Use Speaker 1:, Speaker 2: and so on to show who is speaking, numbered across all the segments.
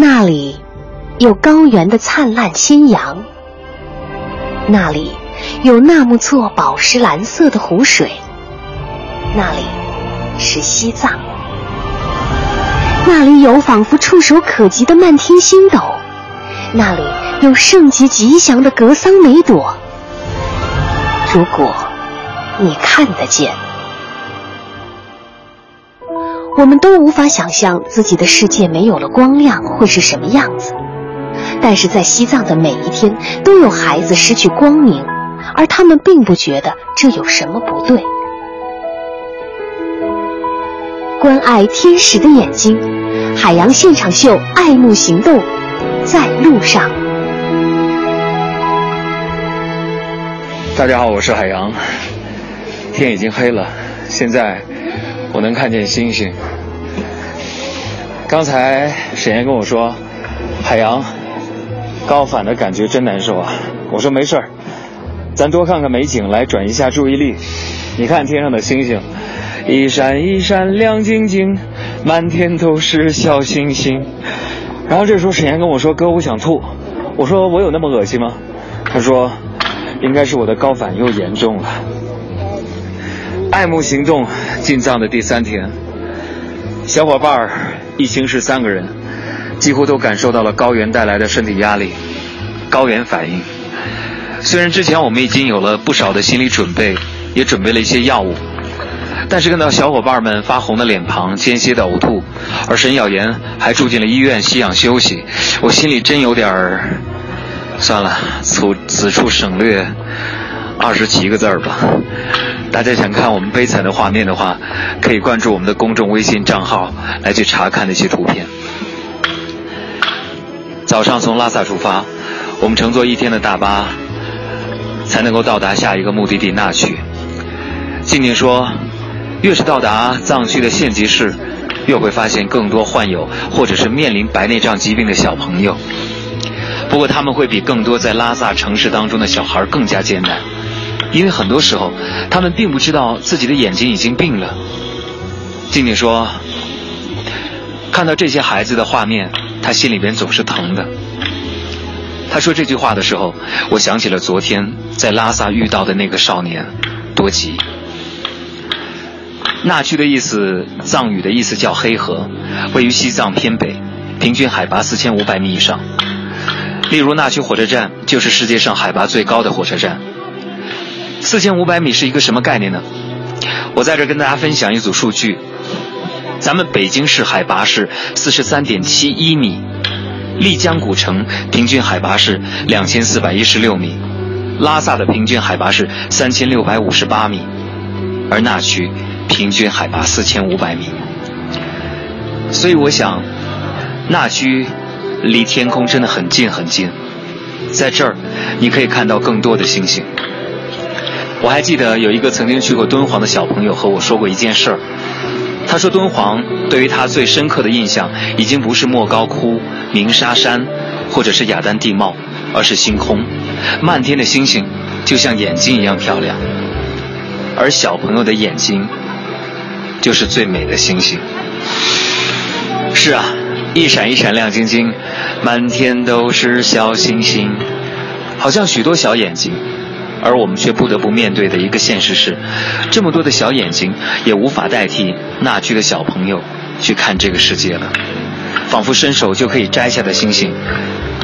Speaker 1: 那里有高原的灿烂新阳，那里有纳木错宝石蓝色的湖水，那里是西藏，那里有仿佛触手可及的漫天星斗，那里有圣洁吉祥的格桑梅朵。如果你看得见。我们都无法想象自己的世界没有了光亮会是什么样子，但是在西藏的每一天都有孩子失去光明，而他们并不觉得这有什么不对。关爱天使的眼睛，海洋现场秀，爱慕行动，在路上。
Speaker 2: 大家好，我是海洋。天已经黑了，现在。能看见星星。刚才沈岩跟我说，海洋高反的感觉真难受啊。我说没事儿，咱多看看美景来转移一下注意力。你看天上的星星，一闪一闪亮晶晶，满天都是小星星。然后这时候沈岩跟我说，哥我想吐。我说我有那么恶心吗？他说，应该是我的高反又严重了。爱慕行动进藏的第三天，小伙伴儿一行是三个人，几乎都感受到了高原带来的身体压力，高原反应。虽然之前我们已经有了不少的心理准备，也准备了一些药物，但是看到小伙伴们发红的脸庞、间歇的呕吐，而沈咬言还住进了医院吸氧休息，我心里真有点儿……算了，此此处省略二十七个字儿吧。大家想看我们悲惨的画面的话，可以关注我们的公众微信账号来去查看那些图片。早上从拉萨出发，我们乘坐一天的大巴，才能够到达下一个目的地那曲。静静说，越是到达藏区的县级市，越会发现更多患有或者是面临白内障疾病的小朋友。不过他们会比更多在拉萨城市当中的小孩更加艰难。因为很多时候，他们并不知道自己的眼睛已经病了。静静说：“看到这些孩子的画面，他心里边总是疼的。”他说这句话的时候，我想起了昨天在拉萨遇到的那个少年多吉。那曲的意思，藏语的意思叫黑河，位于西藏偏北，平均海拔四千五百米以上。例如，那曲火车站就是世界上海拔最高的火车站。四千五百米是一个什么概念呢？我在这跟大家分享一组数据。咱们北京市海拔是四十三点七一米，丽江古城平均海拔是两千四百一十六米，拉萨的平均海拔是三千六百五十八米，而那曲平均海拔四千五百米。所以我想，那曲离天空真的很近很近，在这儿你可以看到更多的星星。我还记得有一个曾经去过敦煌的小朋友和我说过一件事儿。他说敦煌对于他最深刻的印象，已经不是莫高窟、鸣沙山，或者是雅丹地貌，而是星空。漫天的星星就像眼睛一样漂亮，而小朋友的眼睛就是最美的星星。是啊，一闪一闪亮晶晶，满天都是小星星，好像许多小眼睛。而我们却不得不面对的一个现实是，这么多的小眼睛也无法代替那区的小朋友去看这个世界了。仿佛伸手就可以摘下的星星，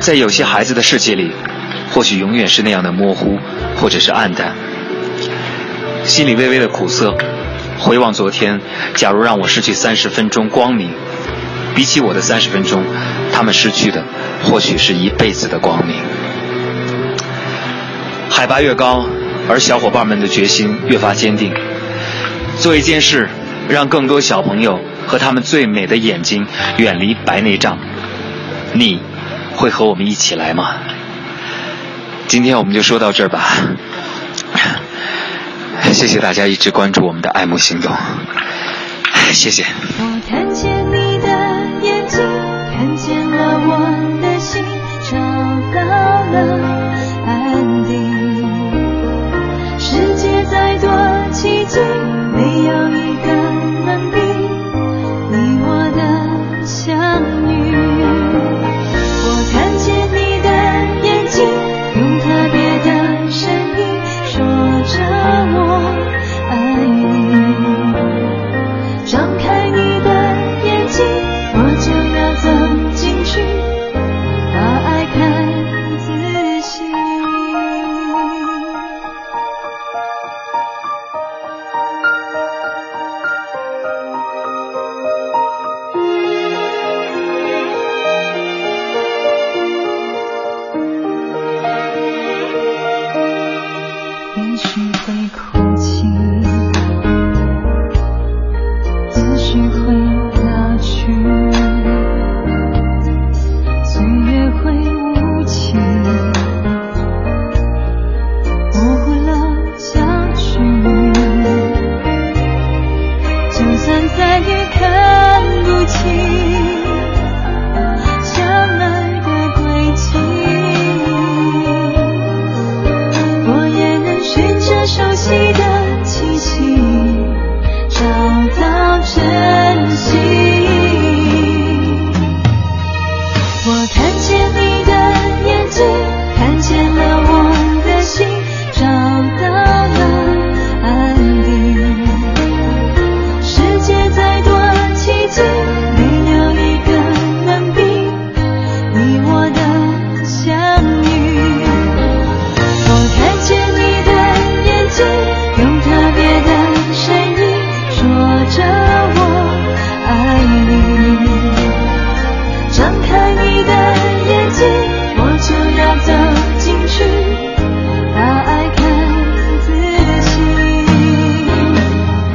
Speaker 2: 在有些孩子的世界里，或许永远是那样的模糊，或者是暗淡。心里微微的苦涩，回望昨天，假如让我失去三十分钟光明，比起我的三十分钟，他们失去的或许是一辈子的光明。海拔越高，而小伙伴们的决心越发坚定。做一件事，让更多小朋友和他们最美的眼睛远离白内障。你会和我们一起来吗？今天我们就说到这儿吧。谢谢大家一直关注我们的爱慕行动。谢谢。